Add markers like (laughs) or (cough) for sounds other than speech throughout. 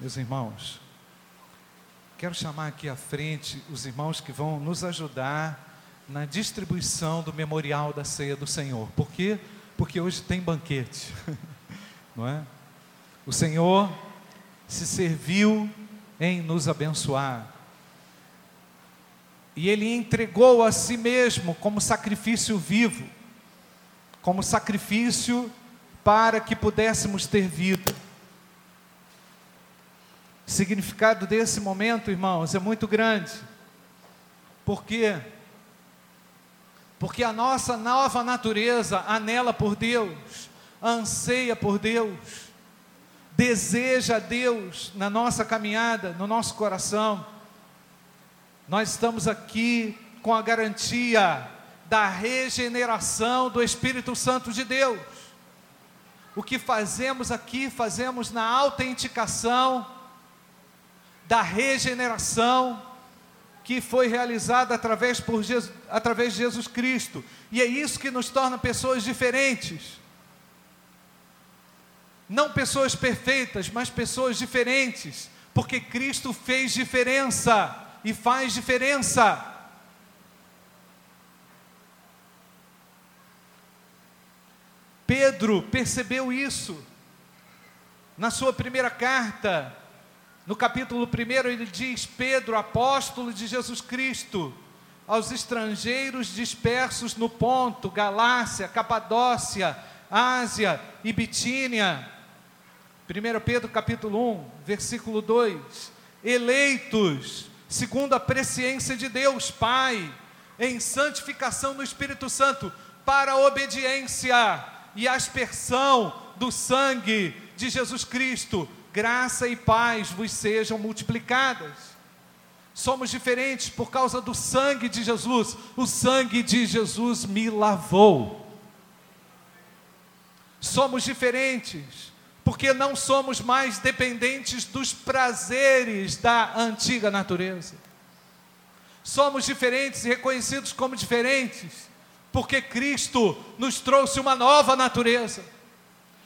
meus irmãos, quero chamar aqui à frente os irmãos que vão nos ajudar na distribuição do memorial da ceia do Senhor. Por quê? Porque hoje tem banquete, (laughs) não é? O Senhor se serviu em nos abençoar. E Ele entregou a si mesmo como sacrifício vivo, como sacrifício para que pudéssemos ter vida. O significado desse momento, irmãos, é muito grande. Por quê? Porque a nossa nova natureza anela por Deus, anseia por Deus, deseja Deus na nossa caminhada, no nosso coração. Nós estamos aqui com a garantia da regeneração do Espírito Santo de Deus. O que fazemos aqui, fazemos na autenticação da regeneração que foi realizada através, por Jesus, através de Jesus Cristo. E é isso que nos torna pessoas diferentes. Não pessoas perfeitas, mas pessoas diferentes, porque Cristo fez diferença e faz diferença. Pedro percebeu isso. Na sua primeira carta, no capítulo 1, ele diz: Pedro, apóstolo de Jesus Cristo, aos estrangeiros dispersos no Ponto, Galácia, Capadócia, Ásia e Bitínia. 1 Pedro capítulo 1, versículo 2: Eleitos, segundo a presciência de Deus Pai, em santificação no Espírito Santo, para a obediência e aspersão do sangue de Jesus Cristo, graça e paz vos sejam multiplicadas. Somos diferentes por causa do sangue de Jesus. O sangue de Jesus me lavou. Somos diferentes porque não somos mais dependentes dos prazeres da antiga natureza. Somos diferentes e reconhecidos como diferentes porque Cristo nos trouxe uma nova natureza.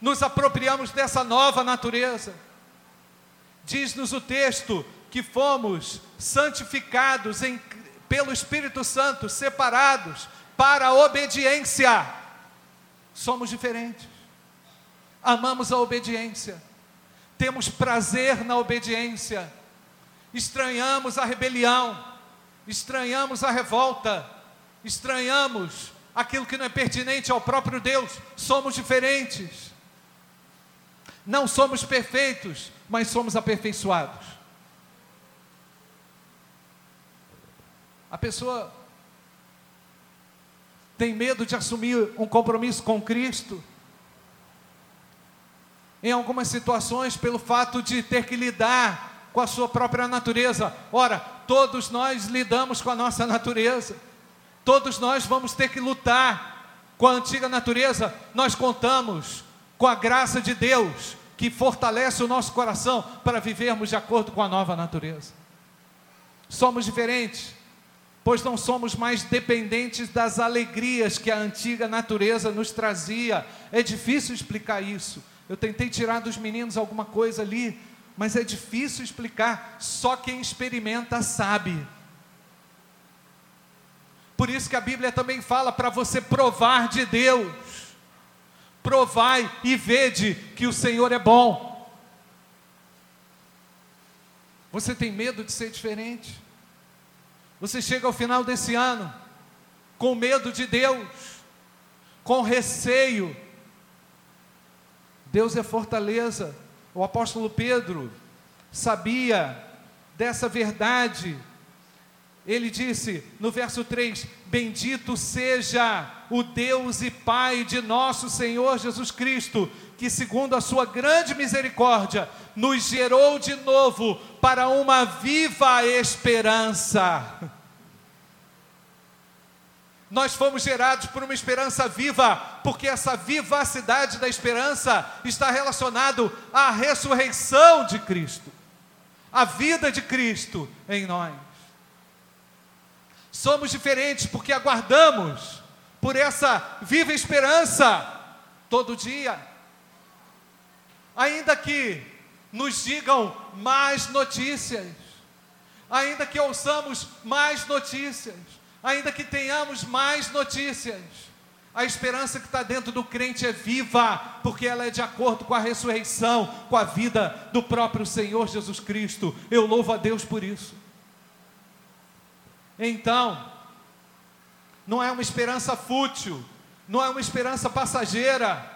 Nos apropriamos dessa nova natureza Diz-nos o texto que fomos santificados em, pelo Espírito Santo, separados para a obediência. Somos diferentes. Amamos a obediência. Temos prazer na obediência. Estranhamos a rebelião. Estranhamos a revolta. Estranhamos aquilo que não é pertinente ao próprio Deus. Somos diferentes. Não somos perfeitos, mas somos aperfeiçoados. A pessoa tem medo de assumir um compromisso com Cristo, em algumas situações, pelo fato de ter que lidar com a sua própria natureza. Ora, todos nós lidamos com a nossa natureza, todos nós vamos ter que lutar com a antiga natureza. Nós contamos com a graça de Deus que fortalece o nosso coração para vivermos de acordo com a nova natureza. Somos diferentes, pois não somos mais dependentes das alegrias que a antiga natureza nos trazia. É difícil explicar isso. Eu tentei tirar dos meninos alguma coisa ali, mas é difícil explicar. Só quem experimenta sabe. Por isso que a Bíblia também fala para você provar de Deus provai e vede que o Senhor é bom. Você tem medo de ser diferente? Você chega ao final desse ano com medo de Deus, com receio. Deus é fortaleza. O apóstolo Pedro sabia dessa verdade ele disse no verso 3: Bendito seja o Deus e Pai de nosso Senhor Jesus Cristo, que, segundo a sua grande misericórdia, nos gerou de novo para uma viva esperança. Nós fomos gerados por uma esperança viva, porque essa vivacidade da esperança está relacionado à ressurreição de Cristo, à vida de Cristo em nós. Somos diferentes porque aguardamos por essa viva esperança todo dia. Ainda que nos digam mais notícias, ainda que ouçamos mais notícias, ainda que tenhamos mais notícias, a esperança que está dentro do crente é viva, porque ela é de acordo com a ressurreição, com a vida do próprio Senhor Jesus Cristo. Eu louvo a Deus por isso. Então, não é uma esperança fútil, não é uma esperança passageira,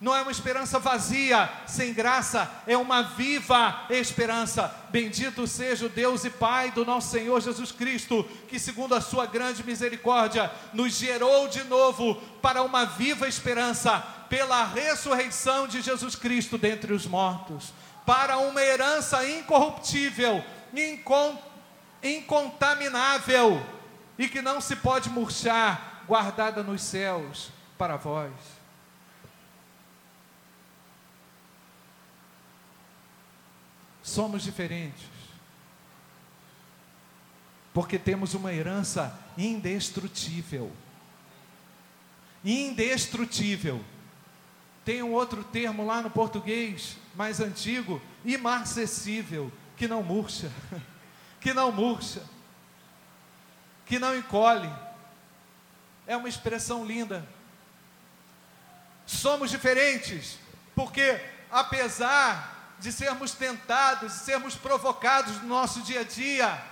não é uma esperança vazia, sem graça, é uma viva esperança. Bendito seja o Deus e Pai do nosso Senhor Jesus Cristo, que, segundo a Sua grande misericórdia, nos gerou de novo para uma viva esperança, pela ressurreição de Jesus Cristo dentre os mortos, para uma herança incorruptível, incontaminável e que não se pode murchar, guardada nos céus para vós. somos diferentes. Porque temos uma herança indestrutível. Indestrutível. Tem um outro termo lá no português, mais antigo, imarcessível, que não murcha, (laughs) que não murcha, que não encolhe. É uma expressão linda. Somos diferentes, porque apesar de sermos tentados, de sermos provocados no nosso dia a dia,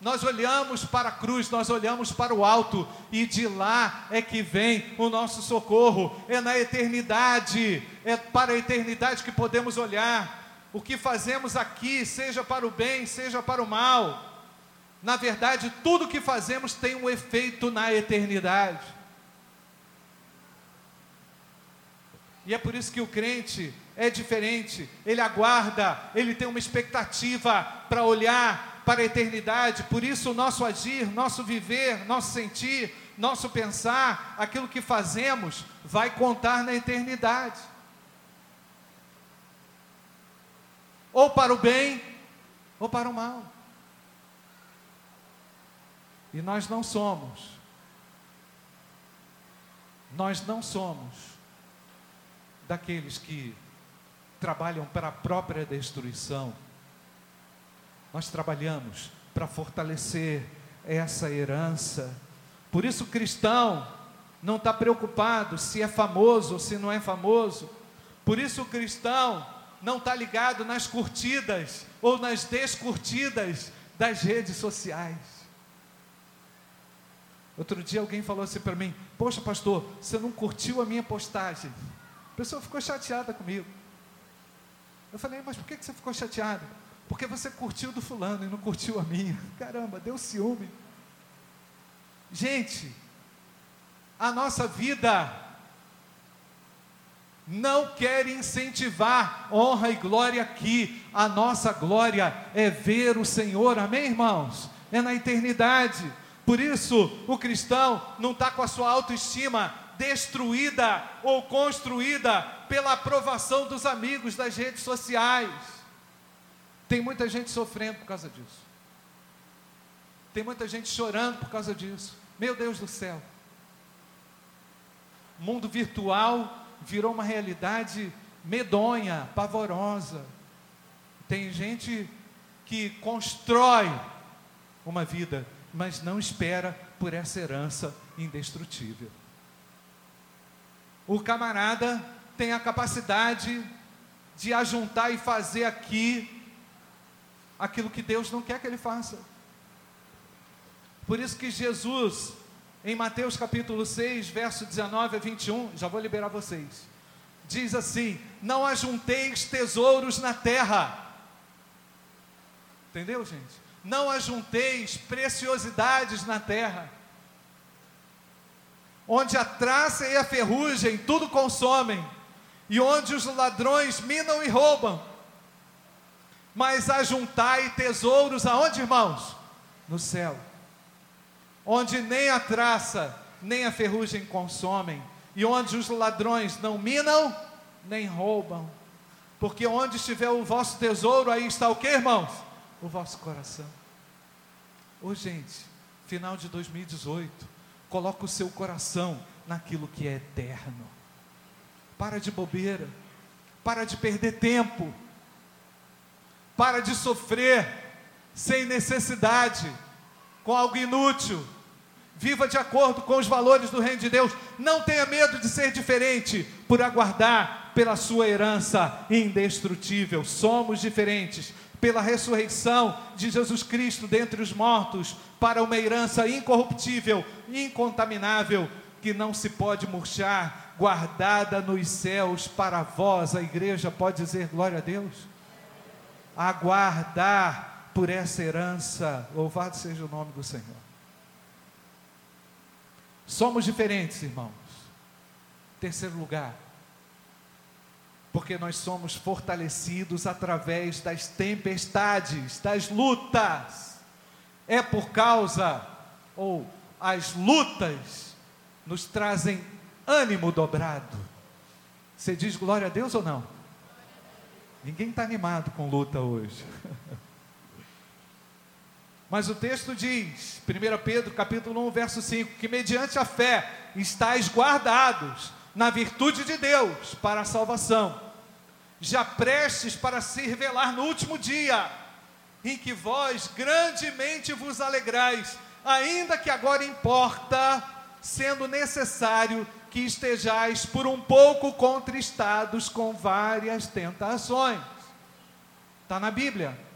nós olhamos para a cruz, nós olhamos para o alto, e de lá é que vem o nosso socorro, é na eternidade, é para a eternidade que podemos olhar. O que fazemos aqui, seja para o bem, seja para o mal, na verdade, tudo que fazemos tem um efeito na eternidade. E é por isso que o crente é diferente, ele aguarda, ele tem uma expectativa para olhar para a eternidade, por isso o nosso agir, nosso viver, nosso sentir, nosso pensar, aquilo que fazemos, vai contar na eternidade. Ou para o bem, ou para o mal. E nós não somos, nós não somos daqueles que trabalham para a própria destruição. Nós trabalhamos para fortalecer essa herança. Por isso, o cristão não está preocupado se é famoso ou se não é famoso. Por isso, o cristão não está ligado nas curtidas ou nas descurtidas das redes sociais. Outro dia alguém falou assim para mim: Poxa, pastor, você não curtiu a minha postagem? A pessoa ficou chateada comigo. Eu falei, mas por que você ficou chateado? Porque você curtiu do fulano e não curtiu a minha. (laughs) Caramba, deu ciúme. Gente, a nossa vida não quer incentivar honra e glória aqui. A nossa glória é ver o Senhor, amém, irmãos? É na eternidade. Por isso, o cristão não está com a sua autoestima destruída ou construída pela aprovação dos amigos das redes sociais. Tem muita gente sofrendo por causa disso. Tem muita gente chorando por causa disso. Meu Deus do céu. Mundo virtual virou uma realidade medonha, pavorosa. Tem gente que constrói uma vida, mas não espera por essa herança indestrutível. O camarada tem a capacidade de ajuntar e fazer aqui aquilo que Deus não quer que ele faça. Por isso que Jesus, em Mateus capítulo 6, verso 19 a 21, já vou liberar vocês, diz assim: Não ajunteis tesouros na terra. Entendeu, gente? Não ajunteis preciosidades na terra onde a traça e a ferrugem tudo consomem, e onde os ladrões minam e roubam. Mas ajuntai tesouros aonde, irmãos? No céu. Onde nem a traça, nem a ferrugem consomem, e onde os ladrões não minam, nem roubam. Porque onde estiver o vosso tesouro, aí está o que, irmãos? O vosso coração. Ô oh, gente, final de 2018 Coloca o seu coração naquilo que é eterno. Para de bobeira. Para de perder tempo. Para de sofrer sem necessidade, com algo inútil. Viva de acordo com os valores do reino de Deus. Não tenha medo de ser diferente, por aguardar pela sua herança indestrutível. Somos diferentes pela ressurreição de Jesus Cristo dentre os mortos, para uma herança incorruptível, incontaminável, que não se pode murchar, guardada nos céus para vós. A igreja pode dizer glória a Deus? Aguardar por essa herança, louvado seja o nome do Senhor. Somos diferentes, irmãos. Terceiro lugar, porque nós somos fortalecidos através das tempestades, das lutas. É por causa, ou as lutas nos trazem ânimo dobrado. Você diz glória a Deus ou não? Ninguém está animado com luta hoje. (laughs) Mas o texto diz, 1 Pedro capítulo 1, verso 5, que mediante a fé estáis guardados na virtude de Deus para a salvação, já prestes para se revelar no último dia, em que vós grandemente vos alegrais, ainda que agora importa, sendo necessário que estejais por um pouco contristados com várias tentações. Está na Bíblia.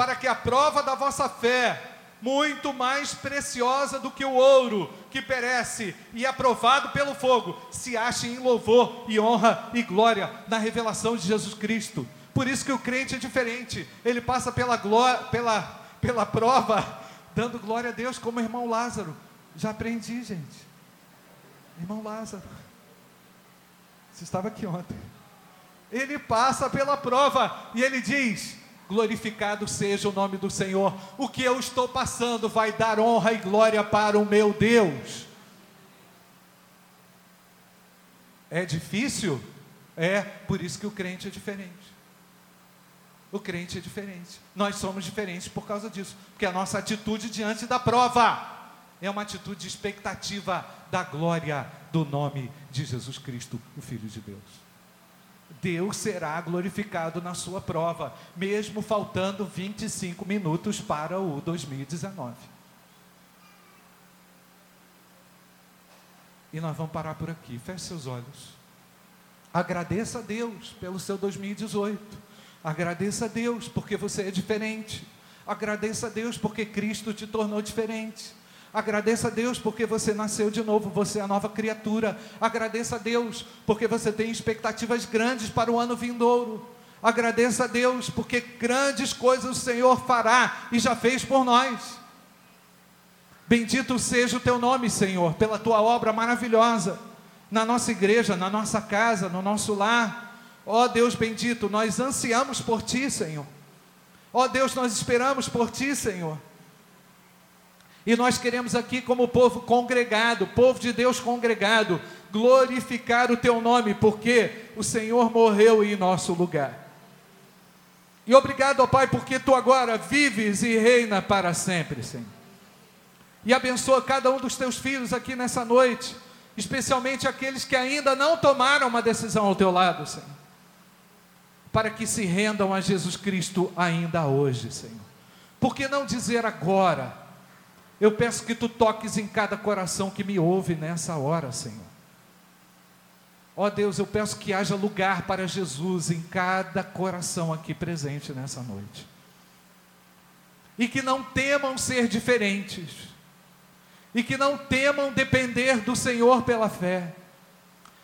Para que a prova da vossa fé, muito mais preciosa do que o ouro que perece e aprovado pelo fogo, se ache em louvor e honra e glória na revelação de Jesus Cristo. Por isso que o crente é diferente. Ele passa pela glória, pela, pela prova, dando glória a Deus, como o irmão Lázaro. Já aprendi, gente. Irmão Lázaro. Você estava aqui ontem. Ele passa pela prova e ele diz: glorificado seja o nome do Senhor. O que eu estou passando vai dar honra e glória para o meu Deus. É difícil? É, por isso que o crente é diferente. O crente é diferente. Nós somos diferentes por causa disso, porque a nossa atitude diante da prova é uma atitude de expectativa da glória do nome de Jesus Cristo, o Filho de Deus. Deus será glorificado na sua prova, mesmo faltando 25 minutos para o 2019. E nós vamos parar por aqui. Feche seus olhos. Agradeça a Deus pelo seu 2018. Agradeça a Deus porque você é diferente. Agradeça a Deus porque Cristo te tornou diferente. Agradeça a Deus porque você nasceu de novo, você é a nova criatura. Agradeça a Deus porque você tem expectativas grandes para o ano vindouro. Agradeça a Deus porque grandes coisas o Senhor fará e já fez por nós. Bendito seja o teu nome, Senhor, pela tua obra maravilhosa na nossa igreja, na nossa casa, no nosso lar. Ó oh, Deus bendito, nós ansiamos por ti, Senhor. Ó oh, Deus, nós esperamos por ti, Senhor. E nós queremos aqui, como povo congregado, povo de Deus congregado, glorificar o teu nome, porque o Senhor morreu em nosso lugar. E obrigado, ó Pai, porque tu agora vives e reina para sempre, Senhor. E abençoa cada um dos teus filhos aqui nessa noite, especialmente aqueles que ainda não tomaram uma decisão ao teu lado, Senhor. Para que se rendam a Jesus Cristo ainda hoje, Senhor. Por que não dizer agora? Eu peço que tu toques em cada coração que me ouve nessa hora, Senhor. Ó oh Deus, eu peço que haja lugar para Jesus em cada coração aqui presente nessa noite. E que não temam ser diferentes. E que não temam depender do Senhor pela fé.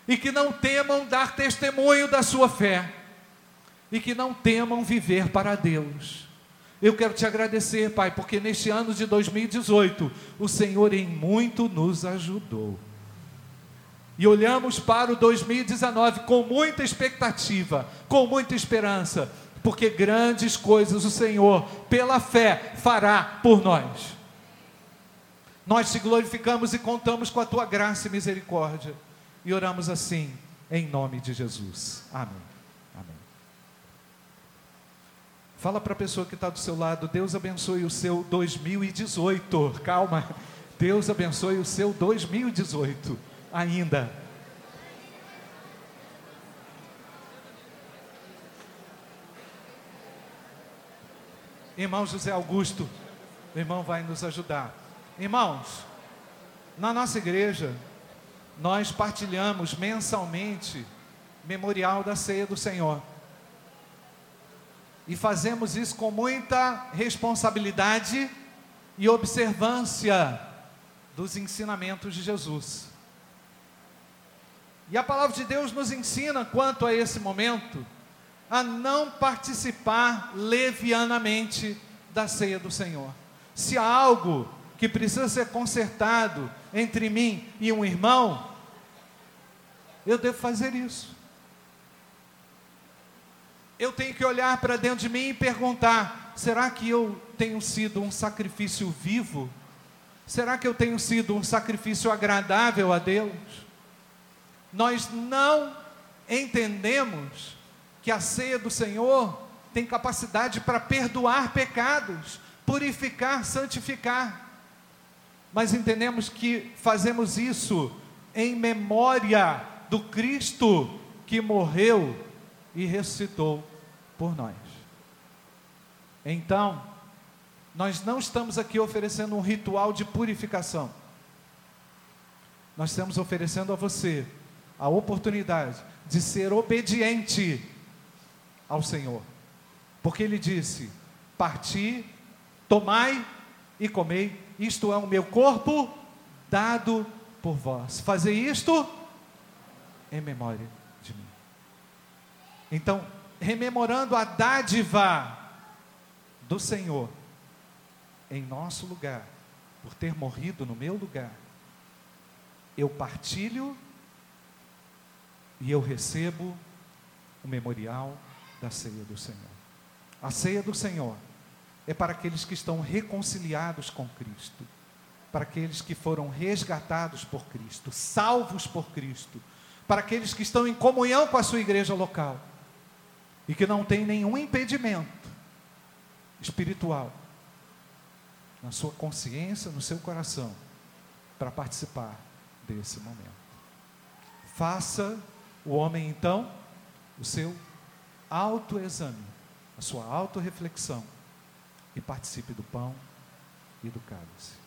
E que não temam dar testemunho da sua fé. E que não temam viver para Deus eu quero te agradecer, Pai, porque neste ano de 2018 o Senhor em muito nos ajudou. E olhamos para o 2019 com muita expectativa, com muita esperança, porque grandes coisas o Senhor, pela fé, fará por nós. Nós te glorificamos e contamos com a tua graça e misericórdia. E oramos assim, em nome de Jesus. Amém. Fala para a pessoa que está do seu lado, Deus abençoe o seu 2018. Calma, Deus abençoe o seu 2018 ainda. Irmão José Augusto, o irmão vai nos ajudar. Irmãos, na nossa igreja, nós partilhamos mensalmente memorial da ceia do Senhor. E fazemos isso com muita responsabilidade e observância dos ensinamentos de Jesus. E a palavra de Deus nos ensina, quanto a esse momento, a não participar levianamente da ceia do Senhor. Se há algo que precisa ser consertado entre mim e um irmão, eu devo fazer isso. Eu tenho que olhar para dentro de mim e perguntar: será que eu tenho sido um sacrifício vivo? Será que eu tenho sido um sacrifício agradável a Deus? Nós não entendemos que a ceia do Senhor tem capacidade para perdoar pecados, purificar, santificar. Mas entendemos que fazemos isso em memória do Cristo que morreu e ressuscitou por nós. Então, nós não estamos aqui oferecendo um ritual de purificação. Nós estamos oferecendo a você a oportunidade de ser obediente ao Senhor. Porque Ele disse: Parti, tomai e comei, isto é o meu corpo dado por vós. Fazer isto em memória de mim. Então, rememorando a dádiva do Senhor em nosso lugar, por ter morrido no meu lugar, eu partilho e eu recebo o memorial da ceia do Senhor. A ceia do Senhor é para aqueles que estão reconciliados com Cristo, para aqueles que foram resgatados por Cristo, salvos por Cristo, para aqueles que estão em comunhão com a sua igreja local e que não tem nenhum impedimento espiritual na sua consciência, no seu coração, para participar desse momento. Faça o homem, então, o seu autoexame, a sua autorreflexão e participe do pão e do cálice.